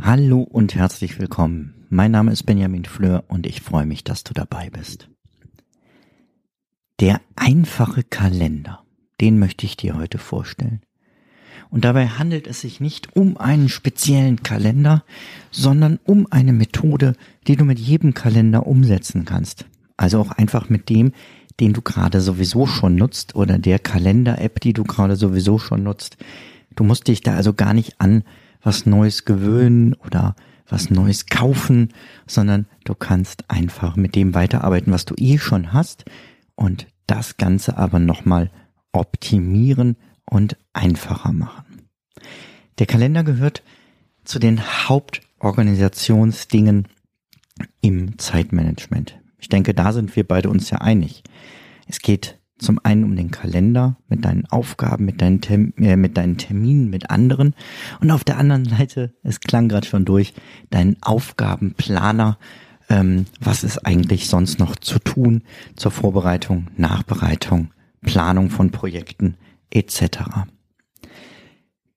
Hallo und herzlich willkommen. Mein Name ist Benjamin Fleur und ich freue mich, dass du dabei bist. Der einfache Kalender den möchte ich dir heute vorstellen. Und dabei handelt es sich nicht um einen speziellen Kalender, sondern um eine Methode, die du mit jedem Kalender umsetzen kannst. Also auch einfach mit dem, den du gerade sowieso schon nutzt oder der Kalender-App, die du gerade sowieso schon nutzt. Du musst dich da also gar nicht an was Neues gewöhnen oder was Neues kaufen, sondern du kannst einfach mit dem weiterarbeiten, was du eh schon hast und das Ganze aber nochmal optimieren und einfacher machen. Der Kalender gehört zu den Hauptorganisationsdingen im Zeitmanagement. Ich denke, da sind wir beide uns ja einig. Es geht zum einen um den Kalender mit deinen Aufgaben, mit deinen, äh, mit deinen Terminen, mit anderen. Und auf der anderen Seite, es klang gerade schon durch, deinen Aufgabenplaner. Ähm, was ist eigentlich sonst noch zu tun zur Vorbereitung, Nachbereitung Planung von Projekten etc.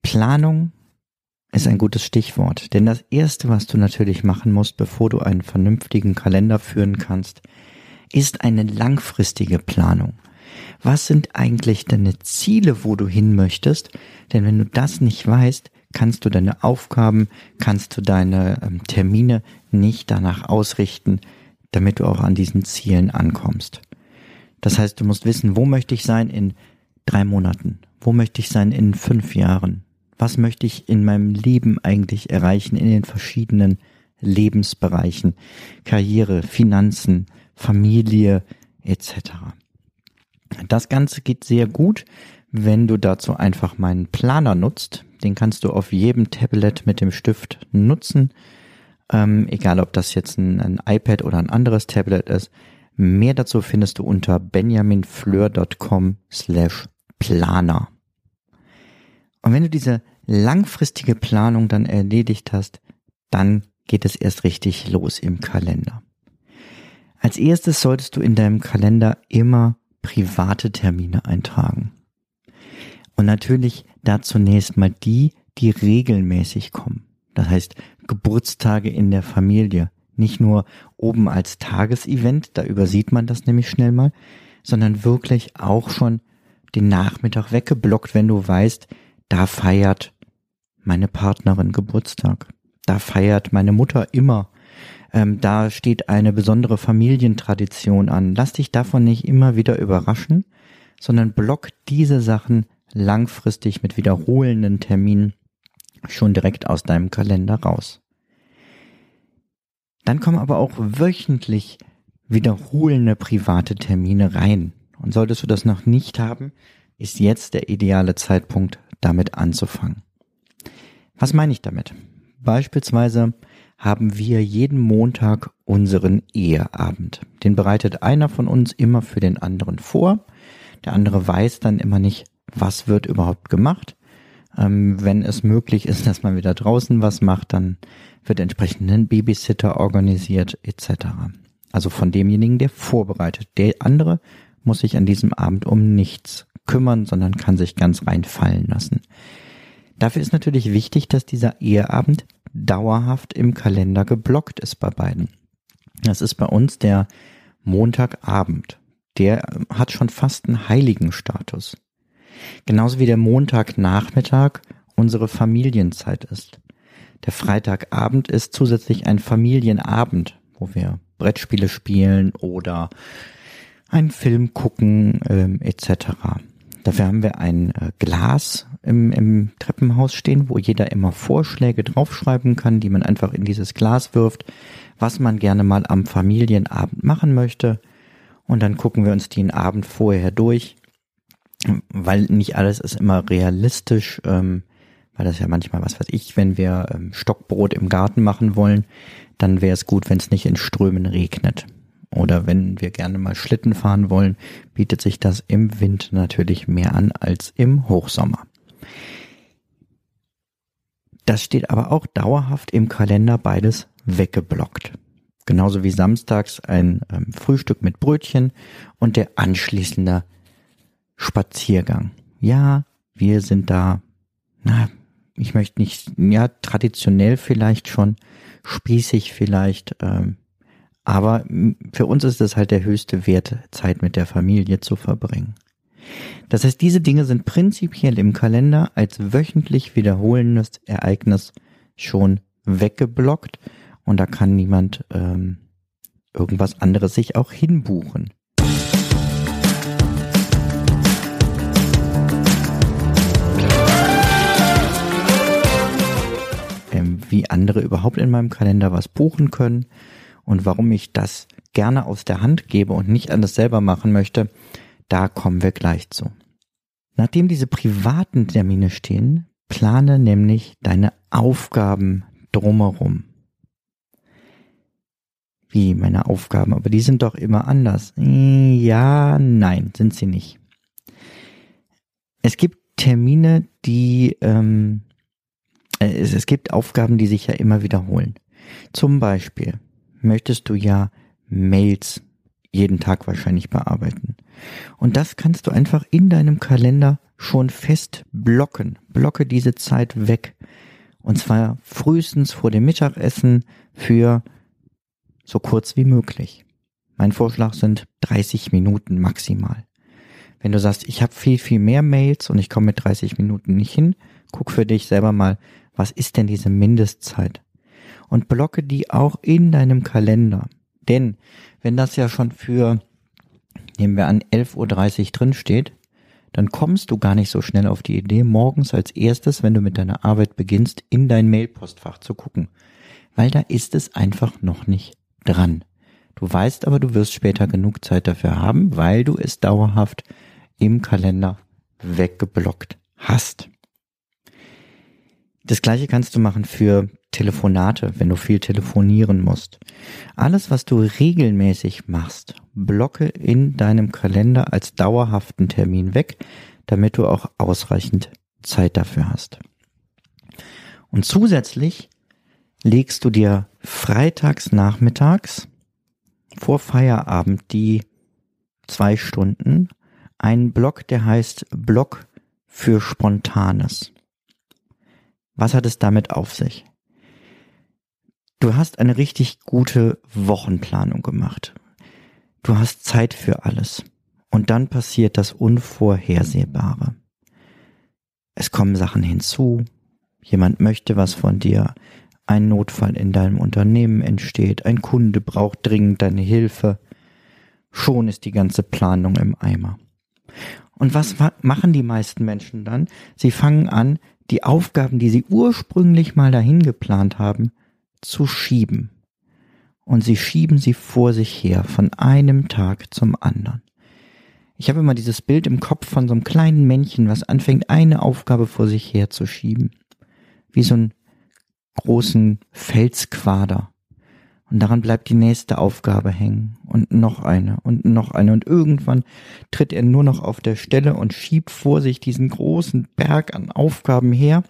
Planung ist ein gutes Stichwort, denn das Erste, was du natürlich machen musst, bevor du einen vernünftigen Kalender führen kannst, ist eine langfristige Planung. Was sind eigentlich deine Ziele, wo du hin möchtest? Denn wenn du das nicht weißt, kannst du deine Aufgaben, kannst du deine ähm, Termine nicht danach ausrichten, damit du auch an diesen Zielen ankommst. Das heißt, du musst wissen, wo möchte ich sein in drei Monaten? Wo möchte ich sein in fünf Jahren? Was möchte ich in meinem Leben eigentlich erreichen in den verschiedenen Lebensbereichen? Karriere, Finanzen, Familie etc. Das Ganze geht sehr gut, wenn du dazu einfach meinen Planer nutzt. Den kannst du auf jedem Tablet mit dem Stift nutzen. Ähm, egal, ob das jetzt ein, ein iPad oder ein anderes Tablet ist. Mehr dazu findest du unter benjaminfleur.com slash planer. Und wenn du diese langfristige Planung dann erledigt hast, dann geht es erst richtig los im Kalender. Als erstes solltest du in deinem Kalender immer private Termine eintragen. Und natürlich da zunächst mal die, die regelmäßig kommen. Das heißt Geburtstage in der Familie, nicht nur oben als Tagesevent, da übersieht man das nämlich schnell mal, sondern wirklich auch schon den Nachmittag weggeblockt, wenn du weißt, da feiert meine Partnerin Geburtstag, da feiert meine Mutter immer, ähm, da steht eine besondere Familientradition an. Lass dich davon nicht immer wieder überraschen, sondern block diese Sachen langfristig mit wiederholenden Terminen schon direkt aus deinem Kalender raus. Dann kommen aber auch wöchentlich wiederholende private Termine rein. Und solltest du das noch nicht haben, ist jetzt der ideale Zeitpunkt, damit anzufangen. Was meine ich damit? Beispielsweise haben wir jeden Montag unseren Eheabend. Den bereitet einer von uns immer für den anderen vor. Der andere weiß dann immer nicht, was wird überhaupt gemacht. Ähm, wenn es möglich ist, dass man wieder draußen was macht, dann wird entsprechend ein Babysitter organisiert etc. Also von demjenigen, der vorbereitet. Der andere muss sich an diesem Abend um nichts kümmern, sondern kann sich ganz rein fallen lassen. Dafür ist natürlich wichtig, dass dieser Eheabend dauerhaft im Kalender geblockt ist bei beiden. Das ist bei uns der Montagabend. Der hat schon fast einen heiligen Status. Genauso wie der Montagnachmittag unsere Familienzeit ist. Der Freitagabend ist zusätzlich ein Familienabend, wo wir Brettspiele spielen oder einen Film gucken ähm, etc. Dafür haben wir ein äh, Glas im, im Treppenhaus stehen, wo jeder immer Vorschläge draufschreiben kann, die man einfach in dieses Glas wirft, was man gerne mal am Familienabend machen möchte. Und dann gucken wir uns den Abend vorher durch, weil nicht alles ist immer realistisch, ähm, weil das ja manchmal, was weiß ich, wenn wir ähm, Stockbrot im Garten machen wollen, dann wäre es gut, wenn es nicht in Strömen regnet. Oder wenn wir gerne mal Schlitten fahren wollen, bietet sich das im Winter natürlich mehr an als im Hochsommer. Das steht aber auch dauerhaft im Kalender beides weggeblockt. Genauso wie samstags ein ähm, Frühstück mit Brötchen und der anschließende Spaziergang. Ja, wir sind da, na, ich möchte nicht, ja, traditionell vielleicht schon, spießig vielleicht, ähm, aber für uns ist es halt der höchste Wert, Zeit mit der Familie zu verbringen. Das heißt, diese Dinge sind prinzipiell im Kalender als wöchentlich wiederholendes Ereignis schon weggeblockt und da kann niemand ähm, irgendwas anderes sich auch hinbuchen. Ähm, wie andere überhaupt in meinem Kalender was buchen können und warum ich das gerne aus der Hand gebe und nicht anders selber machen möchte, da kommen wir gleich zu. Nachdem diese privaten Termine stehen, plane nämlich deine Aufgaben drumherum. Wie meine Aufgaben, aber die sind doch immer anders. Ja, nein, sind sie nicht. Es gibt Termine, die, ähm, es, es gibt Aufgaben, die sich ja immer wiederholen. Zum Beispiel möchtest du ja Mails jeden Tag wahrscheinlich bearbeiten. Und das kannst du einfach in deinem Kalender schon fest blocken. Blocke diese Zeit weg. Und zwar frühestens vor dem Mittagessen für so kurz wie möglich. Mein Vorschlag sind 30 Minuten maximal. Wenn du sagst, ich habe viel, viel mehr Mails und ich komme mit 30 Minuten nicht hin, guck für dich selber mal, was ist denn diese Mindestzeit? Und blocke die auch in deinem Kalender. Denn wenn das ja schon für, nehmen wir an, 11.30 Uhr drin steht, dann kommst du gar nicht so schnell auf die Idee, morgens als erstes, wenn du mit deiner Arbeit beginnst, in dein Mailpostfach zu gucken. Weil da ist es einfach noch nicht dran. Du weißt aber, du wirst später genug Zeit dafür haben, weil du es dauerhaft im Kalender weggeblockt hast. Das gleiche kannst du machen für Telefonate, wenn du viel telefonieren musst. Alles, was du regelmäßig machst, blocke in deinem Kalender als dauerhaften Termin weg, damit du auch ausreichend Zeit dafür hast. Und zusätzlich legst du dir freitags nachmittags vor Feierabend die zwei Stunden einen Block, der heißt Block für Spontanes. Was hat es damit auf sich? Du hast eine richtig gute Wochenplanung gemacht. Du hast Zeit für alles. Und dann passiert das Unvorhersehbare. Es kommen Sachen hinzu. Jemand möchte was von dir. Ein Notfall in deinem Unternehmen entsteht. Ein Kunde braucht dringend deine Hilfe. Schon ist die ganze Planung im Eimer. Und was machen die meisten Menschen dann? Sie fangen an, die Aufgaben, die sie ursprünglich mal dahin geplant haben, zu schieben. Und sie schieben sie vor sich her, von einem Tag zum anderen. Ich habe immer dieses Bild im Kopf von so einem kleinen Männchen, was anfängt, eine Aufgabe vor sich her zu schieben. Wie so einen großen Felsquader. Und daran bleibt die nächste Aufgabe hängen. Und noch eine und noch eine. Und irgendwann tritt er nur noch auf der Stelle und schiebt vor sich diesen großen Berg an Aufgaben her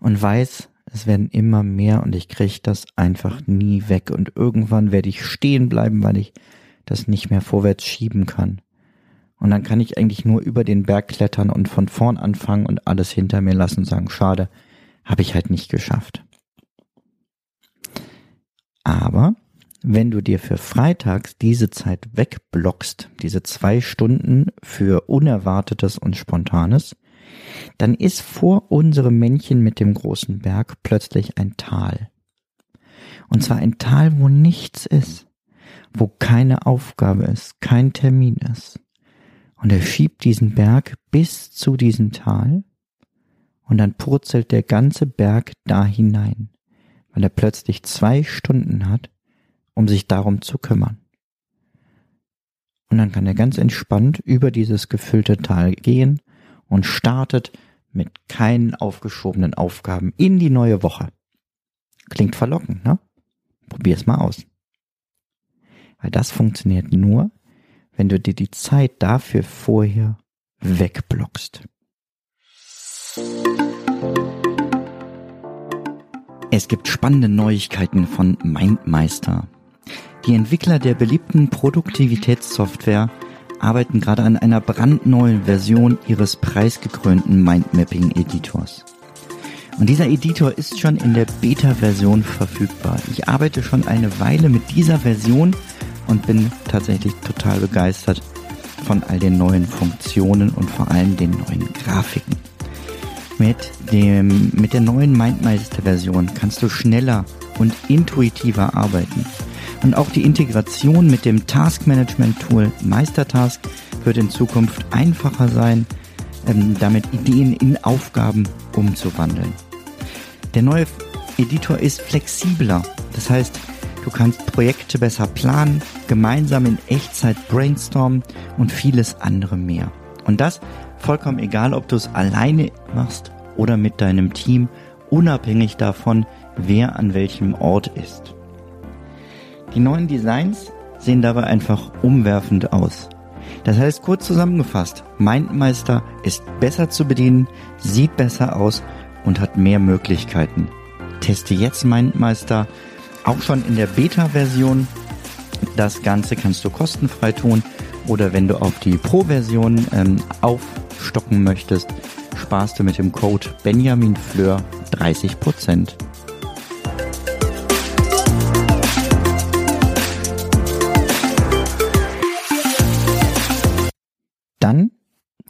und weiß, es werden immer mehr und ich kriege das einfach nie weg. Und irgendwann werde ich stehen bleiben, weil ich das nicht mehr vorwärts schieben kann. Und dann kann ich eigentlich nur über den Berg klettern und von vorn anfangen und alles hinter mir lassen und sagen, schade, habe ich halt nicht geschafft. Aber wenn du dir für freitags diese Zeit wegblockst, diese zwei Stunden für Unerwartetes und Spontanes, dann ist vor unserem Männchen mit dem großen Berg plötzlich ein Tal. Und zwar ein Tal, wo nichts ist, wo keine Aufgabe ist, kein Termin ist. Und er schiebt diesen Berg bis zu diesem Tal und dann purzelt der ganze Berg da hinein weil er plötzlich zwei Stunden hat, um sich darum zu kümmern. und dann kann er ganz entspannt über dieses gefüllte Tal gehen und startet mit keinen aufgeschobenen Aufgaben in die neue Woche. Klingt verlockend, ne? Probier's mal aus. Weil das funktioniert nur, wenn du dir die Zeit dafür vorher wegblockst. Es gibt spannende Neuigkeiten von Mindmeister. Die Entwickler der beliebten Produktivitätssoftware arbeiten gerade an einer brandneuen Version ihres preisgekrönten Mindmapping-Editors. Und dieser Editor ist schon in der Beta-Version verfügbar. Ich arbeite schon eine Weile mit dieser Version und bin tatsächlich total begeistert von all den neuen Funktionen und vor allem den neuen Grafiken. Mit, dem, mit der neuen Mindmeister-Version kannst du schneller und intuitiver arbeiten. Und auch die Integration mit dem Task-Management-Tool Meistertask wird in Zukunft einfacher sein, ähm, damit Ideen in Aufgaben umzuwandeln. Der neue Editor ist flexibler. Das heißt, du kannst Projekte besser planen, gemeinsam in Echtzeit brainstormen und vieles andere mehr. Und das vollkommen egal, ob du es alleine machst oder mit deinem Team, unabhängig davon, wer an welchem Ort ist. Die neuen Designs sehen dabei einfach umwerfend aus. Das heißt kurz zusammengefasst, Mindmeister ist besser zu bedienen, sieht besser aus und hat mehr Möglichkeiten. Teste jetzt Mindmeister auch schon in der Beta-Version. Das Ganze kannst du kostenfrei tun oder wenn du auf die Pro-Version ähm, aufstocken möchtest, sparst du mit dem Code Benjamin Fleur 30%.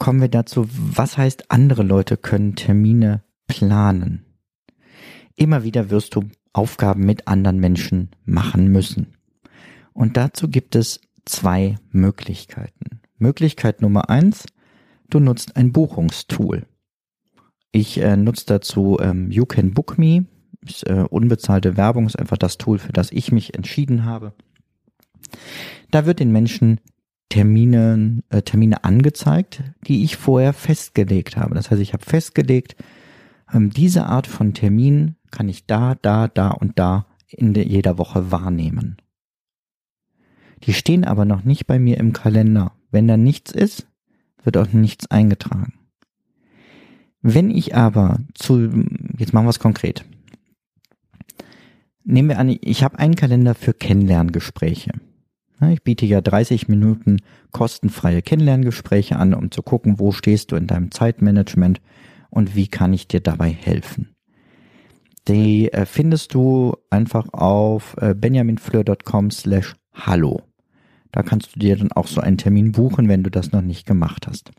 Kommen wir dazu, was heißt, andere Leute können Termine planen. Immer wieder wirst du Aufgaben mit anderen Menschen machen müssen. Und dazu gibt es zwei Möglichkeiten. Möglichkeit Nummer eins, du nutzt ein Buchungstool. Ich äh, nutze dazu ähm, You Can Book Me. Ist, äh, unbezahlte Werbung ist einfach das Tool, für das ich mich entschieden habe. Da wird den Menschen Termine, äh, Termine angezeigt, die ich vorher festgelegt habe. Das heißt, ich habe festgelegt, ähm, diese Art von Termin kann ich da, da, da und da in jeder Woche wahrnehmen. Die stehen aber noch nicht bei mir im Kalender. Wenn da nichts ist, wird auch nichts eingetragen. Wenn ich aber zu, jetzt machen wir es konkret. Nehmen wir an, ich habe einen Kalender für Kennenlerngespräche. Ich biete ja 30 Minuten kostenfreie Kennenlerngespräche an, um zu gucken, wo stehst du in deinem Zeitmanagement und wie kann ich dir dabei helfen. Die äh, findest du einfach auf äh, benjaminfleur.com slash hallo. Da kannst du dir dann auch so einen Termin buchen, wenn du das noch nicht gemacht hast.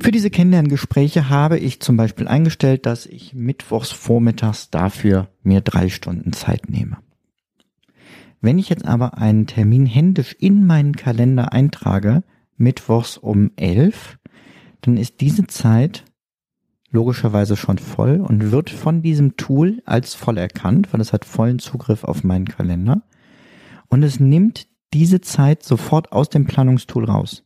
Für diese Kennenlerngespräche habe ich zum Beispiel eingestellt, dass ich mittwochs vormittags dafür mir drei Stunden Zeit nehme. Wenn ich jetzt aber einen Termin händisch in meinen Kalender eintrage, mittwochs um elf, dann ist diese Zeit logischerweise schon voll und wird von diesem Tool als voll erkannt, weil es hat vollen Zugriff auf meinen Kalender. Und es nimmt diese Zeit sofort aus dem Planungstool raus.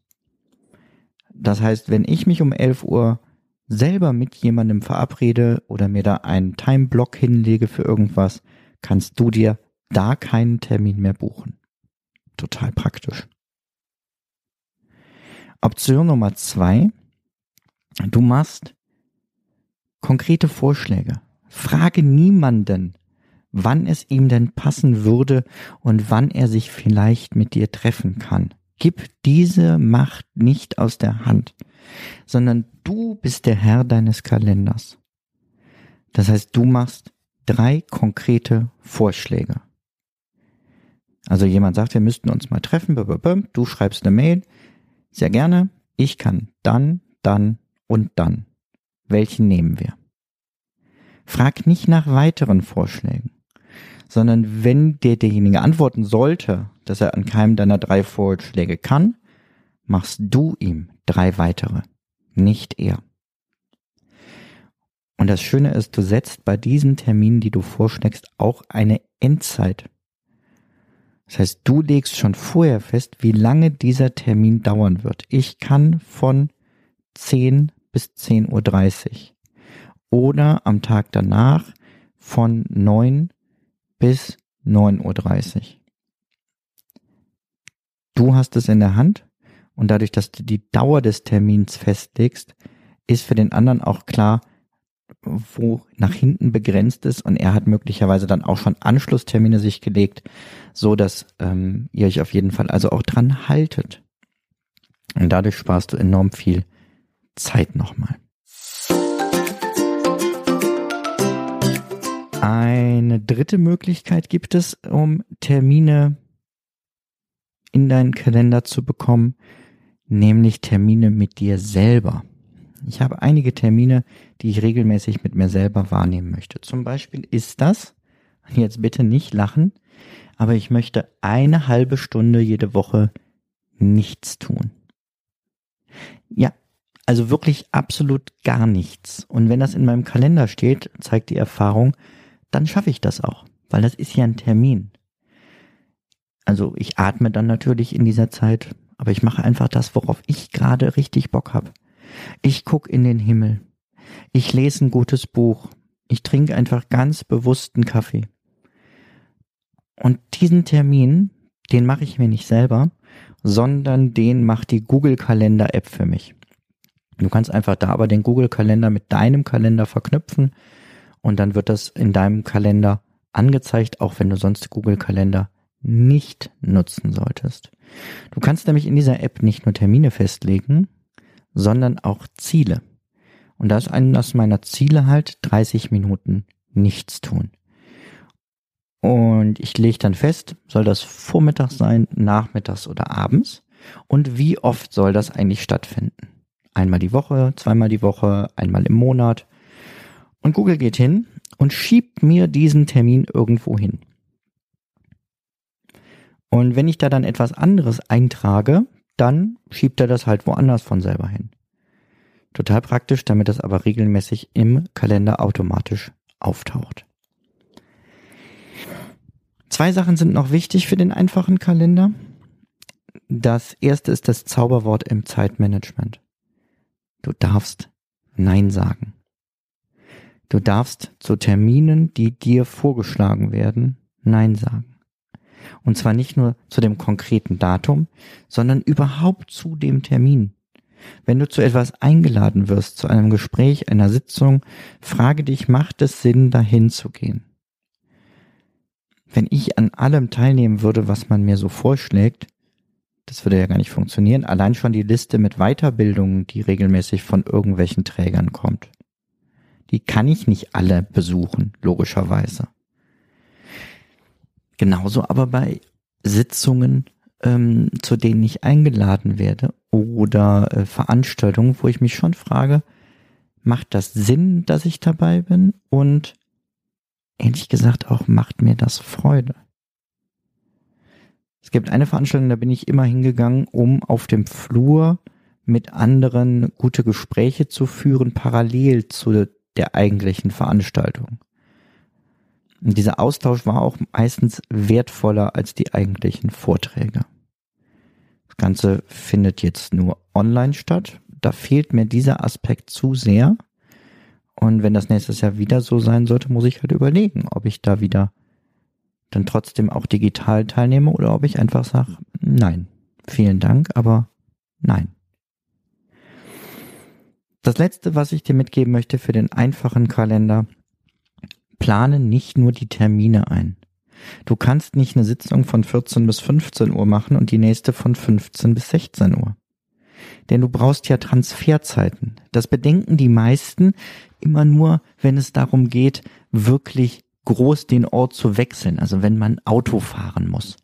Das heißt, wenn ich mich um 11 Uhr selber mit jemandem verabrede oder mir da einen Timeblock hinlege für irgendwas, kannst du dir da keinen Termin mehr buchen. Total praktisch. Option Nummer zwei Du machst konkrete Vorschläge. Frage niemanden, wann es ihm denn passen würde und wann er sich vielleicht mit dir treffen kann. Gib diese Macht nicht aus der Hand, sondern du bist der Herr deines Kalenders. Das heißt, du machst drei konkrete Vorschläge. Also jemand sagt, wir müssten uns mal treffen, du schreibst eine Mail, sehr gerne, ich kann dann, dann und dann. Welchen nehmen wir? Frag nicht nach weiteren Vorschlägen, sondern wenn dir derjenige antworten sollte, dass er an keinem deiner drei Vorschläge kann, machst du ihm drei weitere, nicht er. Und das Schöne ist, du setzt bei diesen Terminen, die du vorschlägst, auch eine Endzeit. Das heißt, du legst schon vorher fest, wie lange dieser Termin dauern wird. Ich kann von 10 bis 10.30 Uhr oder am Tag danach von 9 bis 9.30 Uhr. Du hast es in der Hand und dadurch, dass du die Dauer des Termins festlegst, ist für den anderen auch klar, wo nach hinten begrenzt ist und er hat möglicherweise dann auch schon Anschlusstermine sich gelegt, so dass ähm, ihr euch auf jeden Fall also auch dran haltet. Und dadurch sparst du enorm viel Zeit nochmal. Eine dritte Möglichkeit gibt es, um Termine in deinen Kalender zu bekommen, nämlich Termine mit dir selber. Ich habe einige Termine, die ich regelmäßig mit mir selber wahrnehmen möchte. Zum Beispiel ist das, jetzt bitte nicht lachen, aber ich möchte eine halbe Stunde jede Woche nichts tun. Ja, also wirklich absolut gar nichts. Und wenn das in meinem Kalender steht, zeigt die Erfahrung, dann schaffe ich das auch, weil das ist ja ein Termin. Also ich atme dann natürlich in dieser Zeit, aber ich mache einfach das, worauf ich gerade richtig Bock habe. Ich guck in den Himmel. Ich lese ein gutes Buch. Ich trinke einfach ganz bewussten Kaffee. Und diesen Termin, den mache ich mir nicht selber, sondern den macht die Google Kalender App für mich. Du kannst einfach da aber den Google Kalender mit deinem Kalender verknüpfen und dann wird das in deinem Kalender angezeigt, auch wenn du sonst Google Kalender nicht nutzen solltest. Du kannst nämlich in dieser App nicht nur Termine festlegen, sondern auch Ziele. Und da ist eines meiner Ziele halt 30 Minuten nichts tun. Und ich lege dann fest, soll das vormittags sein, nachmittags oder abends? Und wie oft soll das eigentlich stattfinden? Einmal die Woche, zweimal die Woche, einmal im Monat. Und Google geht hin und schiebt mir diesen Termin irgendwo hin. Und wenn ich da dann etwas anderes eintrage, dann schiebt er das halt woanders von selber hin. Total praktisch, damit das aber regelmäßig im Kalender automatisch auftaucht. Zwei Sachen sind noch wichtig für den einfachen Kalender. Das erste ist das Zauberwort im Zeitmanagement. Du darfst Nein sagen. Du darfst zu Terminen, die dir vorgeschlagen werden, Nein sagen. Und zwar nicht nur zu dem konkreten Datum, sondern überhaupt zu dem Termin. Wenn du zu etwas eingeladen wirst, zu einem Gespräch, einer Sitzung, frage dich, macht es Sinn, dahin zu gehen? Wenn ich an allem teilnehmen würde, was man mir so vorschlägt, das würde ja gar nicht funktionieren. Allein schon die Liste mit Weiterbildungen, die regelmäßig von irgendwelchen Trägern kommt. Die kann ich nicht alle besuchen, logischerweise. Genauso aber bei Sitzungen, ähm, zu denen ich eingeladen werde oder äh, Veranstaltungen, wo ich mich schon frage, macht das Sinn, dass ich dabei bin? Und ehrlich gesagt auch, macht mir das Freude? Es gibt eine Veranstaltung, da bin ich immer hingegangen, um auf dem Flur mit anderen gute Gespräche zu führen, parallel zu der eigentlichen Veranstaltung. Und dieser Austausch war auch meistens wertvoller als die eigentlichen Vorträge. Das Ganze findet jetzt nur online statt. Da fehlt mir dieser Aspekt zu sehr. Und wenn das nächstes Jahr wieder so sein sollte, muss ich halt überlegen, ob ich da wieder dann trotzdem auch digital teilnehme oder ob ich einfach sage, nein, vielen Dank, aber nein. Das letzte, was ich dir mitgeben möchte für den einfachen Kalender, plane nicht nur die Termine ein. Du kannst nicht eine Sitzung von 14 bis 15 Uhr machen und die nächste von 15 bis 16 Uhr. Denn du brauchst ja Transferzeiten. Das bedenken die meisten immer nur, wenn es darum geht, wirklich groß den Ort zu wechseln, also wenn man Auto fahren muss.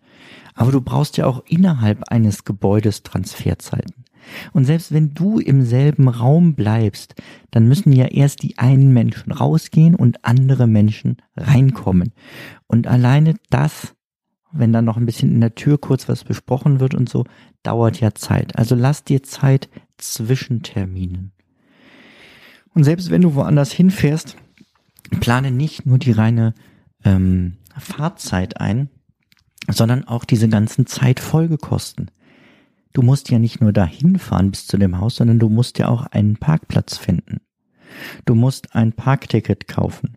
Aber du brauchst ja auch innerhalb eines Gebäudes Transferzeiten. Und selbst wenn du im selben Raum bleibst, dann müssen ja erst die einen Menschen rausgehen und andere Menschen reinkommen. Und alleine das, wenn dann noch ein bisschen in der Tür kurz was besprochen wird und so, dauert ja Zeit. Also lass dir Zeit zwischen Terminen. Und selbst wenn du woanders hinfährst, plane nicht nur die reine ähm, Fahrzeit ein, sondern auch diese ganzen Zeitfolgekosten. Du musst ja nicht nur dahin fahren bis zu dem Haus, sondern du musst ja auch einen Parkplatz finden. Du musst ein Parkticket kaufen.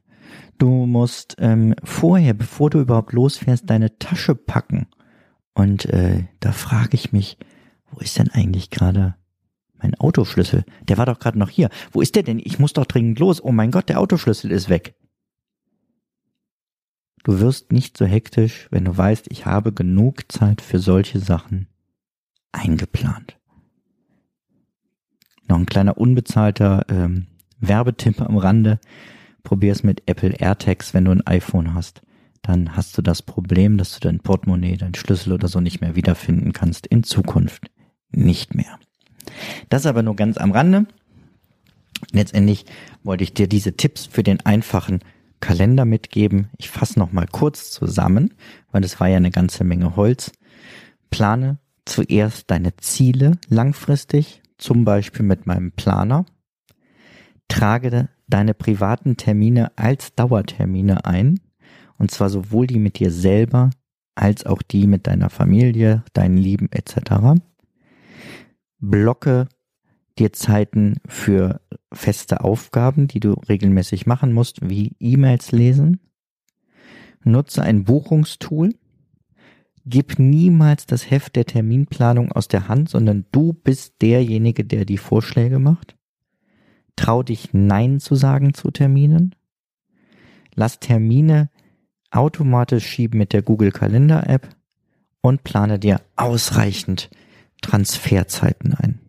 Du musst ähm, vorher, bevor du überhaupt losfährst, deine Tasche packen. Und äh, da frage ich mich, wo ist denn eigentlich gerade mein Autoschlüssel? Der war doch gerade noch hier. Wo ist der denn? Ich muss doch dringend los. Oh mein Gott, der Autoschlüssel ist weg. Du wirst nicht so hektisch, wenn du weißt, ich habe genug Zeit für solche Sachen eingeplant. Noch ein kleiner unbezahlter ähm, Werbetipp am Rande. Probier es mit Apple AirTags, wenn du ein iPhone hast. Dann hast du das Problem, dass du dein Portemonnaie, dein Schlüssel oder so nicht mehr wiederfinden kannst. In Zukunft nicht mehr. Das aber nur ganz am Rande. Letztendlich wollte ich dir diese Tipps für den einfachen Kalender mitgeben. Ich fasse noch mal kurz zusammen, weil es war ja eine ganze Menge Holz. Plane zuerst deine Ziele langfristig, zum Beispiel mit meinem Planer. Trage deine privaten Termine als Dauertermine ein, und zwar sowohl die mit dir selber als auch die mit deiner Familie, deinen Lieben etc. Blocke dir Zeiten für feste Aufgaben, die du regelmäßig machen musst, wie E-Mails lesen. Nutze ein Buchungstool. Gib niemals das Heft der Terminplanung aus der Hand, sondern du bist derjenige, der die Vorschläge macht. Trau dich Nein zu sagen zu Terminen. Lass Termine automatisch schieben mit der Google Kalender App und plane dir ausreichend Transferzeiten ein.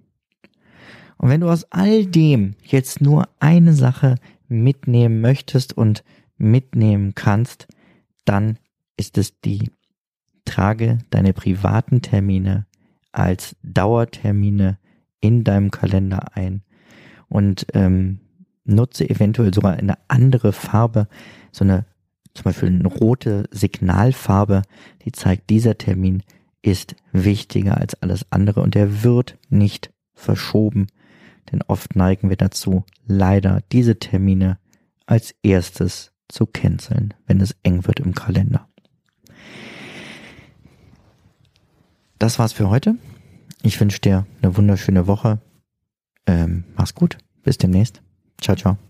Und wenn du aus all dem jetzt nur eine Sache mitnehmen möchtest und mitnehmen kannst, dann ist es die, trage deine privaten Termine als Dauertermine in deinem Kalender ein. Und ähm, nutze eventuell sogar eine andere Farbe, so eine zum Beispiel eine rote Signalfarbe, die zeigt, dieser Termin ist wichtiger als alles andere und er wird nicht verschoben denn oft neigen wir dazu, leider diese Termine als erstes zu canceln, wenn es eng wird im Kalender. Das war's für heute. Ich wünsche dir eine wunderschöne Woche. Ähm, mach's gut. Bis demnächst. Ciao, ciao.